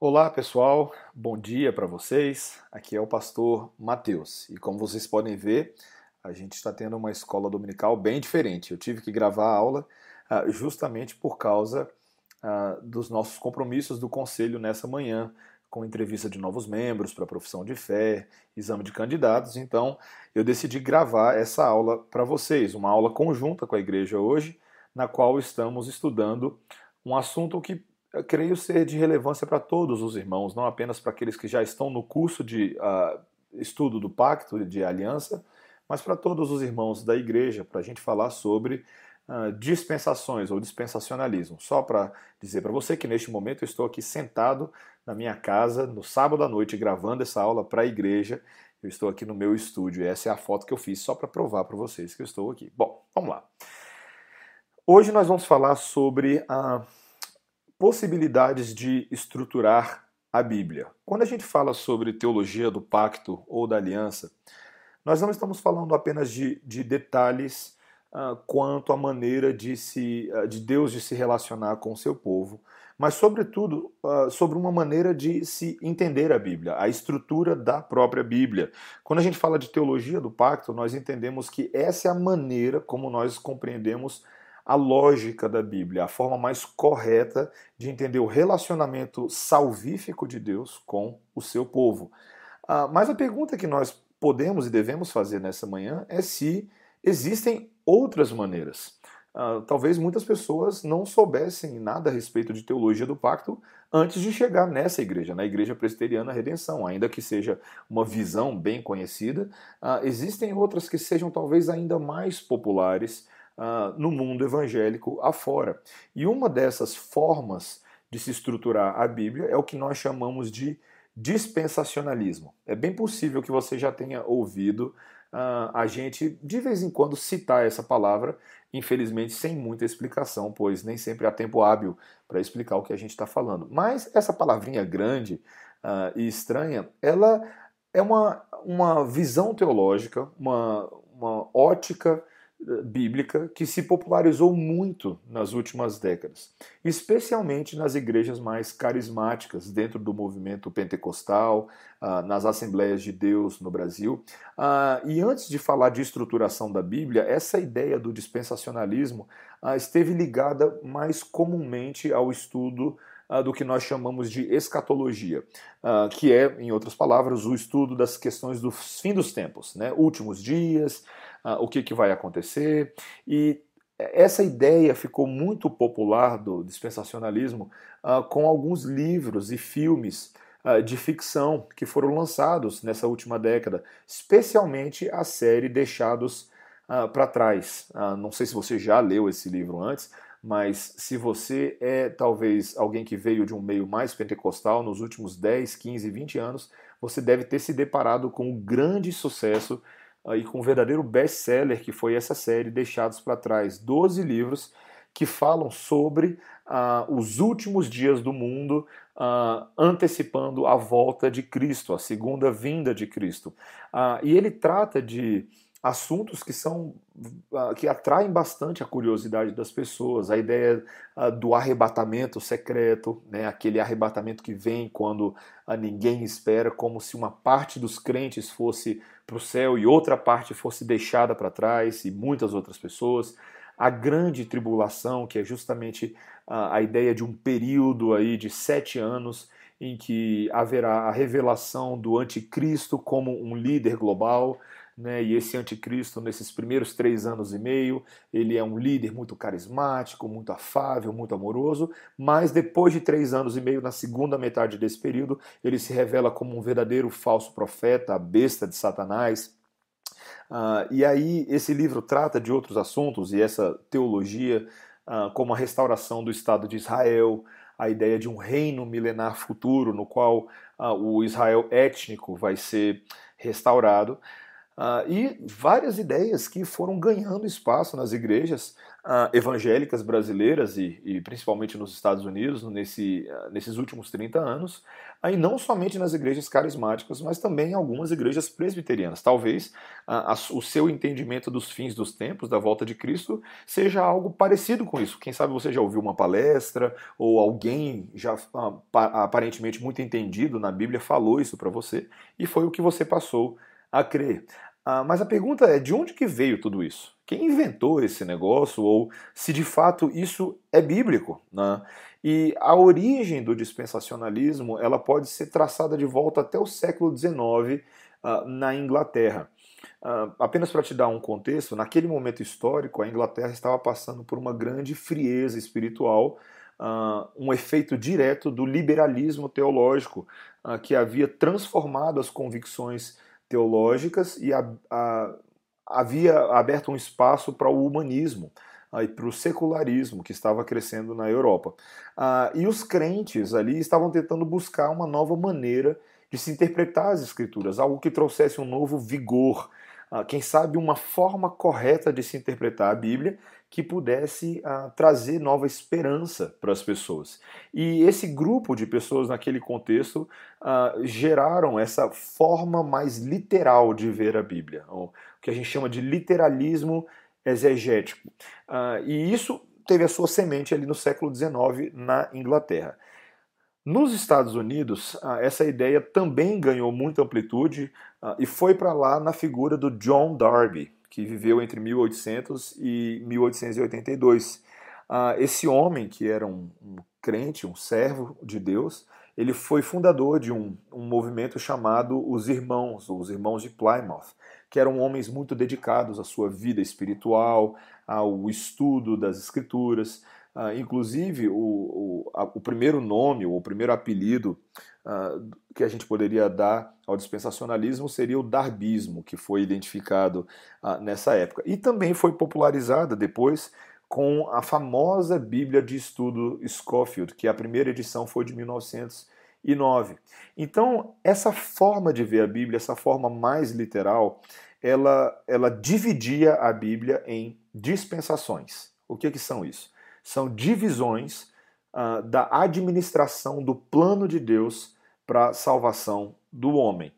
Olá pessoal, bom dia para vocês. Aqui é o pastor Mateus e como vocês podem ver, a gente está tendo uma escola dominical bem diferente. Eu tive que gravar a aula uh, justamente por causa uh, dos nossos compromissos do conselho nessa manhã, com entrevista de novos membros para profissão de fé, exame de candidatos. Então, eu decidi gravar essa aula para vocês, uma aula conjunta com a igreja hoje, na qual estamos estudando um assunto que creio ser de relevância para todos os irmãos, não apenas para aqueles que já estão no curso de uh, estudo do pacto de aliança, mas para todos os irmãos da igreja, para a gente falar sobre uh, dispensações ou dispensacionalismo. Só para dizer para você que neste momento eu estou aqui sentado na minha casa, no sábado à noite, gravando essa aula para a igreja. Eu estou aqui no meu estúdio. Essa é a foto que eu fiz só para provar para vocês que eu estou aqui. Bom, vamos lá. Hoje nós vamos falar sobre a. Uh, possibilidades de estruturar a Bíblia. Quando a gente fala sobre teologia do pacto ou da aliança, nós não estamos falando apenas de, de detalhes uh, quanto à maneira de, se, uh, de Deus de se relacionar com o seu povo, mas, sobretudo, uh, sobre uma maneira de se entender a Bíblia, a estrutura da própria Bíblia. Quando a gente fala de teologia do pacto, nós entendemos que essa é a maneira como nós compreendemos a lógica da Bíblia, a forma mais correta de entender o relacionamento salvífico de Deus com o seu povo. Ah, mas a pergunta que nós podemos e devemos fazer nessa manhã é se existem outras maneiras. Uh, talvez muitas pessoas não soubessem nada a respeito de teologia do pacto antes de chegar nessa igreja, na Igreja Presbiteriana Redenção, ainda que seja uma visão bem conhecida, uh, existem outras que sejam talvez ainda mais populares uh, no mundo evangélico afora. E uma dessas formas de se estruturar a Bíblia é o que nós chamamos de dispensacionalismo. É bem possível que você já tenha ouvido uh, a gente de vez em quando citar essa palavra, infelizmente sem muita explicação, pois nem sempre há tempo hábil para explicar o que a gente está falando. Mas essa palavrinha grande uh, e estranha, ela é uma, uma visão teológica, uma, uma ótica bíblica que se popularizou muito nas últimas décadas, especialmente nas igrejas mais carismáticas dentro do movimento pentecostal, ah, nas Assembleias de Deus no Brasil. Ah, e antes de falar de estruturação da Bíblia, essa ideia do dispensacionalismo ah, esteve ligada mais comumente ao estudo do que nós chamamos de escatologia, que é, em outras palavras, o estudo das questões do fim dos tempos, né? últimos dias, uh, o que, que vai acontecer. E essa ideia ficou muito popular do dispensacionalismo uh, com alguns livros e filmes uh, de ficção que foram lançados nessa última década, especialmente a série Deixados para Trás. não sei se você já leu esse livro antes, mas se você é talvez alguém que veio de um meio mais pentecostal nos últimos 10, 15, 20 anos, você deve ter se deparado com o grande sucesso e com um verdadeiro best-seller que foi essa série Deixados para Trás. Doze livros que falam sobre uh, os últimos dias do mundo, uh, antecipando a volta de Cristo, a segunda vinda de Cristo. Uh, e ele trata de assuntos que são que atraem bastante a curiosidade das pessoas, a ideia do arrebatamento secreto, né, aquele arrebatamento que vem quando ninguém espera, como se uma parte dos crentes fosse para o céu e outra parte fosse deixada para trás, e muitas outras pessoas. A grande tribulação, que é justamente a, a ideia de um período aí de sete anos em que haverá a revelação do anticristo como um líder global, né? E esse anticristo, nesses primeiros três anos e meio, ele é um líder muito carismático, muito afável, muito amoroso, mas depois de três anos e meio, na segunda metade desse período, ele se revela como um verdadeiro falso profeta, a besta de Satanás. Uh, e aí, esse livro trata de outros assuntos, e essa teologia, uh, como a restauração do Estado de Israel, a ideia de um reino milenar futuro, no qual uh, o Israel étnico vai ser restaurado. Uh, e várias ideias que foram ganhando espaço nas igrejas uh, evangélicas brasileiras e, e, principalmente nos Estados Unidos nesse, uh, nesses últimos 30 anos, aí não somente nas igrejas carismáticas, mas também em algumas igrejas presbiterianas. Talvez a, o seu entendimento dos fins dos tempos, da volta de Cristo, seja algo parecido com isso. Quem sabe você já ouviu uma palestra ou alguém já aparentemente muito entendido na Bíblia falou isso para você e foi o que você passou a crer. Ah, mas a pergunta é: de onde que veio tudo isso? Quem inventou esse negócio ou se de fato isso é bíblico? Né? E a origem do dispensacionalismo ela pode ser traçada de volta até o século XIX ah, na Inglaterra. Uh, apenas para te dar um contexto, naquele momento histórico, a Inglaterra estava passando por uma grande frieza espiritual, uh, um efeito direto do liberalismo teológico uh, que havia transformado as convicções teológicas e a, a, havia aberto um espaço para o humanismo e para o secularismo que estava crescendo na Europa. Ah, e os crentes ali estavam tentando buscar uma nova maneira de se interpretar as escrituras, algo que trouxesse um novo vigor, ah, quem sabe uma forma correta de se interpretar a Bíblia que pudesse uh, trazer nova esperança para as pessoas. E esse grupo de pessoas naquele contexto uh, geraram essa forma mais literal de ver a Bíblia, o que a gente chama de literalismo exegético. Uh, e isso teve a sua semente ali no século XIX na Inglaterra. Nos Estados Unidos, essa ideia também ganhou muita amplitude e foi para lá na figura do John Darby, que viveu entre 1800 e 1882. esse homem, que era um, um, crente, um servo de Deus, ele foi fundador de um, um movimento chamado os Irmãos, os Irmãos de Plymouth, que eram homens muito dedicados à sua vida espiritual, ao estudo das Escrituras. Uh, inclusive, o, o, a, o, primeiro nome, ou o primeiro apelido uh, que a gente poderia dar ao dispensacionalismo seria o darbismo, que foi identificado uh, nessa época. E também foi popularizada depois com a famosa Bíblia de Estudo Scofield, que a primeira edição foi de 1909. Então, essa forma de ver a Bíblia, essa forma mais literal, ela, ela dividia a Bíblia em dispensações. O que, que são isso? São divisões uh, da administração do plano de Deus para a salvação do homem.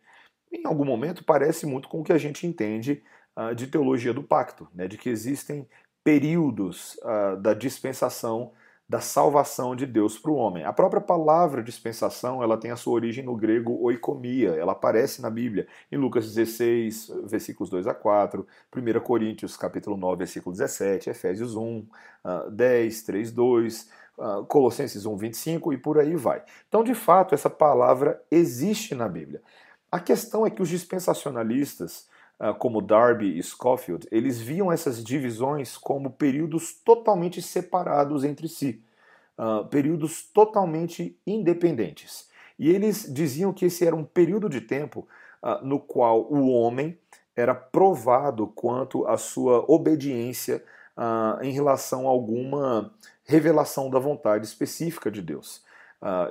Em algum momento parece muito com o que a gente entende uh, de teologia do pacto, né, de que existem períodos uh, da dispensação da salvação de Deus para o homem. A própria palavra dispensação, ela tem a sua origem no grego oikomia, ela aparece na Bíblia em Lucas 16, versículos 2 a 4, 1 Coríntios capítulo 9, versículo 17, Efésios 1, 10, 3, 2, Colossenses 1, 25 e por aí vai. Então, de fato, essa palavra existe na Bíblia. A questão é que os dispensacionalistas, como Darby e Scofield, eles viam essas divisões como períodos totalmente separados entre si, uh, períodos totalmente independentes. E eles diziam que esse era um período de tempo uh, no qual o homem era provado quanto à sua obediência em relação a alguma revelação da vontade específica de Deus.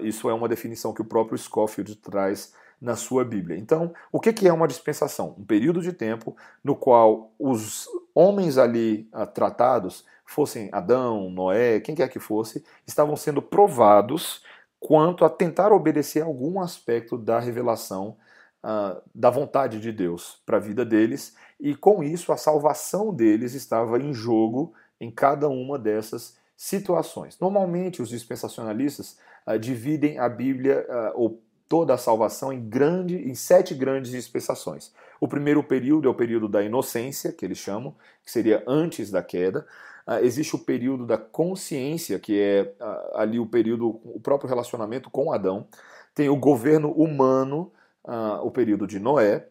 isso é uma definição que o próprio Scofield traz na sua Bíblia. Então, o que é uma dispensação? Um período de tempo no qual os homens ali ah, tratados, fossem Adão, Noé, quem quer que fosse, estavam sendo provados quanto a tentar obedecer algum aspecto da revelação uh, da vontade de Deus para a vida deles, e com isso a salvação deles estava em jogo em cada uma dessas situações. Normalmente os dispensacionalistas uh, dividem a Bíblia uh, ou toda a salvação em, grande, em sete grandes dispensações. O primeiro período é o período da inocência, que eles chamam, que seria antes da queda. Uh, existe o período da consciência, que é uh, ali o período, o próprio relacionamento com Adão. Tem o governo humano, uh, o período de Noé.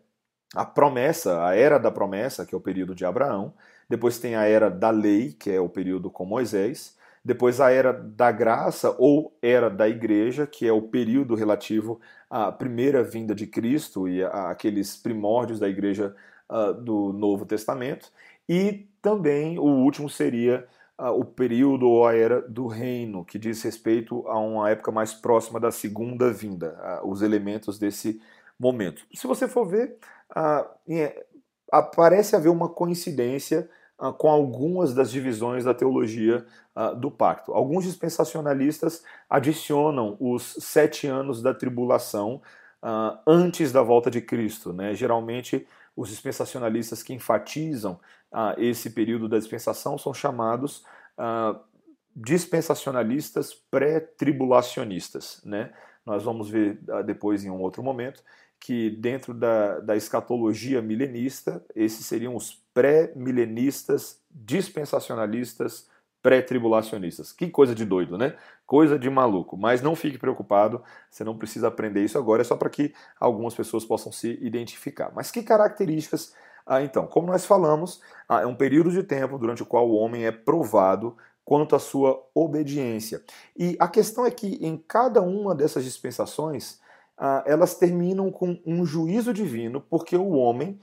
A promessa, a era da promessa, que é o período de Abraão. Depois tem a era da lei, que é o período com Moisés depois a era da graça ou era da igreja, que é o período relativo à primeira vinda de Cristo e aqueles primórdios da igreja uh, do Novo Testamento, e também o último seria uh, o período ou a era do reino, que diz respeito a uma época mais próxima da segunda vinda, uh, os elementos desse momento. Se você for ver, parece haver uma coincidência com algumas das divisões da teologia uh, do pacto. Alguns dispensacionalistas adicionam os sete anos da tribulação uh, antes da volta de Cristo. Né? Geralmente, os dispensacionalistas que enfatizam esse período da dispensação são chamados dispensacionalistas pré-tribulacionistas. Né? Nós vamos ver depois em um outro momento que dentro da, da escatologia milenista, esses seriam os pré-milenistas, dispensacionalistas, pré-tribulacionistas. Que coisa de doido, né? Coisa de maluco. Mas não fique preocupado, você não precisa aprender isso agora, é só para que algumas pessoas possam se identificar. Mas que características ah, então, como nós falamos, ah, é um período de tempo durante o qual o homem é provado quanto à sua obediência. E a questão é que em cada uma dessas dispensações, ah, elas terminam com um juízo divino, porque o homem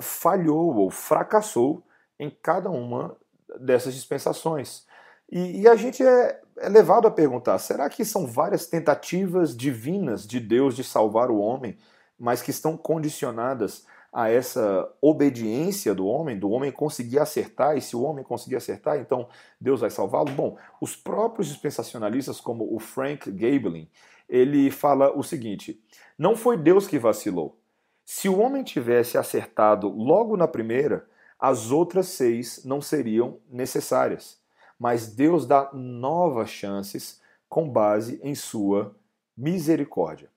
falhou ou fracassou em cada uma dessas dispensações. E, e a gente é, é, levado a perguntar: será que são várias tentativas divinas de Deus de salvar o homem, mas que estão condicionadas a essa obediência do homem, do homem conseguir acertar, e se o homem conseguir acertar, então Deus vai salvá-lo? Bom, os próprios dispensacionalistas, como o Frank Gabelin, ele fala o seguinte: não foi Deus que vacilou. Se o homem tivesse acertado logo na primeira, as outras seis não seriam necessárias. Mas Deus dá novas chances com base em sua misericórdia.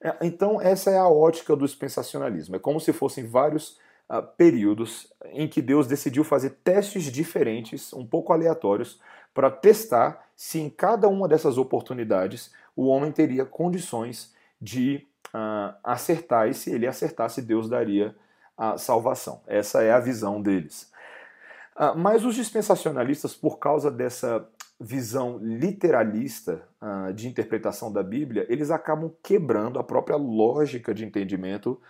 É, então, essa é a ótica do dispensacionalismo. É como se fossem vários uh, períodos em que Deus decidiu fazer testes diferentes, um pouco aleatórios, para testar se em cada uma dessas oportunidades o homem teria condições de uh, acertar, e se ele acertasse, Deus daria a salvação. Essa é a visão deles. Uh, mas os dispensacionalistas, por causa dessa visão literalista uh, de interpretação da Bíblia, eles acabam quebrando a própria lógica de entendimento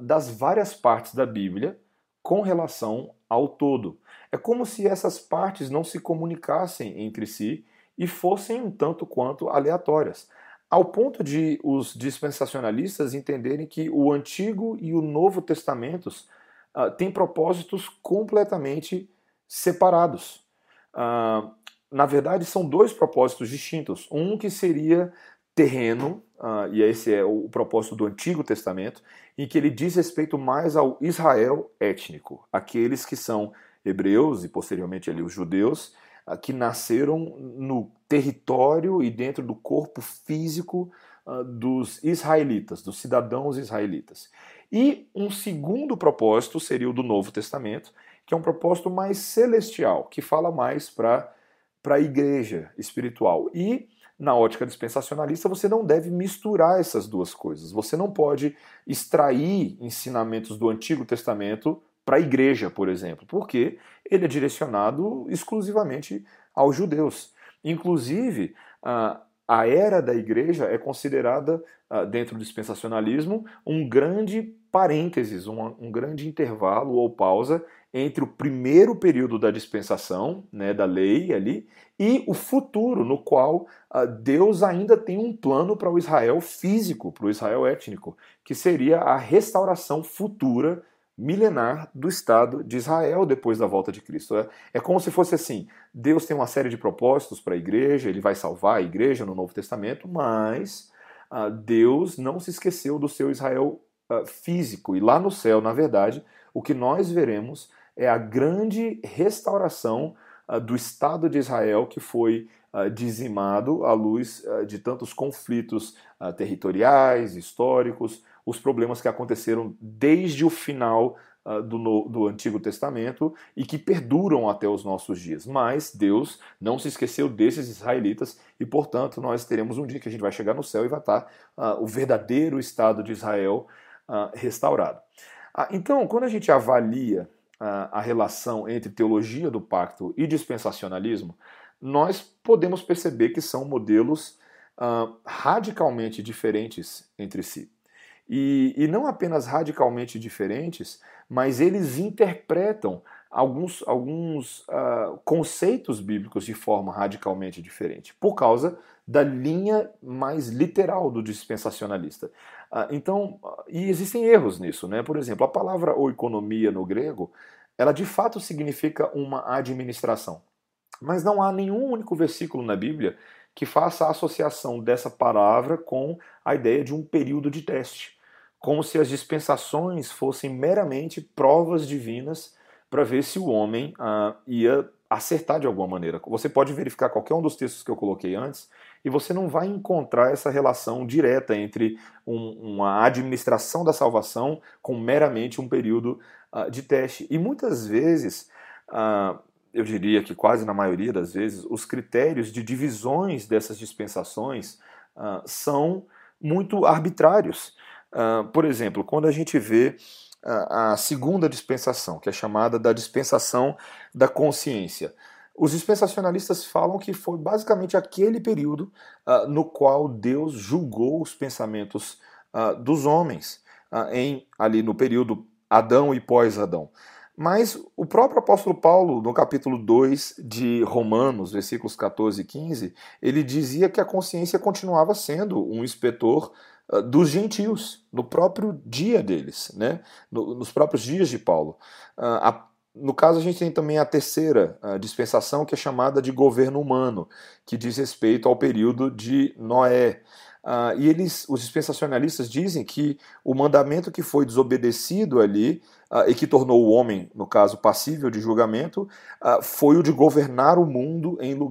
das várias partes da Bíblia com relação ao todo. É como se essas partes não se comunicassem entre si e fossem um tanto quanto aleatórias, ao ponto de os dispensacionalistas entenderem que o Antigo e o Novo Testamentos uh, têm propósitos completamente separados. Uh, na verdade, são dois propósitos distintos. Um que seria terreno, uh, e esse é o propósito do Antigo Testamento, em que ele diz respeito mais ao Israel étnico, aqueles que são hebreus e posteriormente ali os judeus, que nasceram no território e dentro do corpo físico uh, dos israelitas, dos cidadãos israelitas. E um segundo propósito seria o do Novo Testamento, que é um propósito mais celestial, que fala mais para a igreja espiritual. E na ótica dispensacionalista, você não deve misturar essas duas coisas. Você não pode extrair ensinamentos do Antigo Testamento para a igreja, por exemplo, porque ele é direcionado exclusivamente aos judeus. Inclusive, a era da igreja é considerada, dentro do dispensacionalismo, um grande parênteses, um, um grande intervalo ou pausa entre o primeiro período da dispensação, né, da lei ali, e o futuro, no qual uh, Deus ainda tem um plano para o Israel físico, para o Israel étnico, que seria a restauração futura milenar do Estado de Israel depois da volta de Cristo. É, é como se fosse assim: Deus tem uma série de propósitos para a igreja, ele vai salvar a igreja no Novo Testamento, mas uh, Deus não se esqueceu do seu Israel uh, físico. E lá no céu, na verdade, o que nós veremos é a grande restauração uh, do Estado de Israel que foi dizimado à luz de tantos conflitos territoriais, históricos, os problemas que aconteceram desde o final uh, do, do Antigo Testamento e que perduram até os nossos dias. Mas Deus não se esqueceu desses israelitas e, portanto, nós teremos um dia que a gente vai chegar no céu e vai estar uh, o verdadeiro Estado de Israel uh, restaurado. então, quando a gente avalia a relação entre teologia do pacto e dispensacionalismo, nós podemos perceber que são modelos radicalmente diferentes entre si. E, e não apenas radicalmente diferentes, mas eles interpretam alguns, alguns uh, conceitos bíblicos de forma radicalmente diferente, por causa da linha mais literal do dispensacionalista. Uh, então, e existem erros nisso, né? Por exemplo, a palavra economia no grego, ela de fato significa uma administração. Mas não há nenhum único versículo na Bíblia que faça a associação dessa palavra com a ideia de um período de teste, como se as dispensações fossem meramente provas divinas para ver se o homem ah, ia acertar de alguma maneira. Você pode verificar qualquer um dos textos que eu coloquei antes e você não vai encontrar essa relação direta entre um, uma administração da salvação com meramente um período uh, de teste. E muitas vezes, uh, eu diria que quase na maioria das vezes, os critérios de divisões dessas dispensações uh, são muito arbitrários. Por exemplo, quando a gente vê a segunda dispensação, que é chamada da dispensação da consciência. Os dispensacionalistas falam que foi basicamente aquele período uh, no qual Deus julgou os pensamentos uh, dos homens, uh, em ali no período Adão e pós-Adão. Mas o próprio apóstolo Paulo, no capítulo 2 de Romanos, versículos 14 e 15, ele dizia que a consciência continuava sendo um inspetor uh, dos gentios, no próprio dia deles, né? No, nos próprios dias de Paulo. Uh, a, no caso, a gente tem também a terceira uh, dispensação, que é chamada de governo humano, que diz respeito ao período de Noé. Uh, e eles, os dispensacionalistas dizem que o mandamento que foi desobedecido ali e que tornou o homem, no caso, passível de julgamento, uh, foi o de governar o mundo em lugar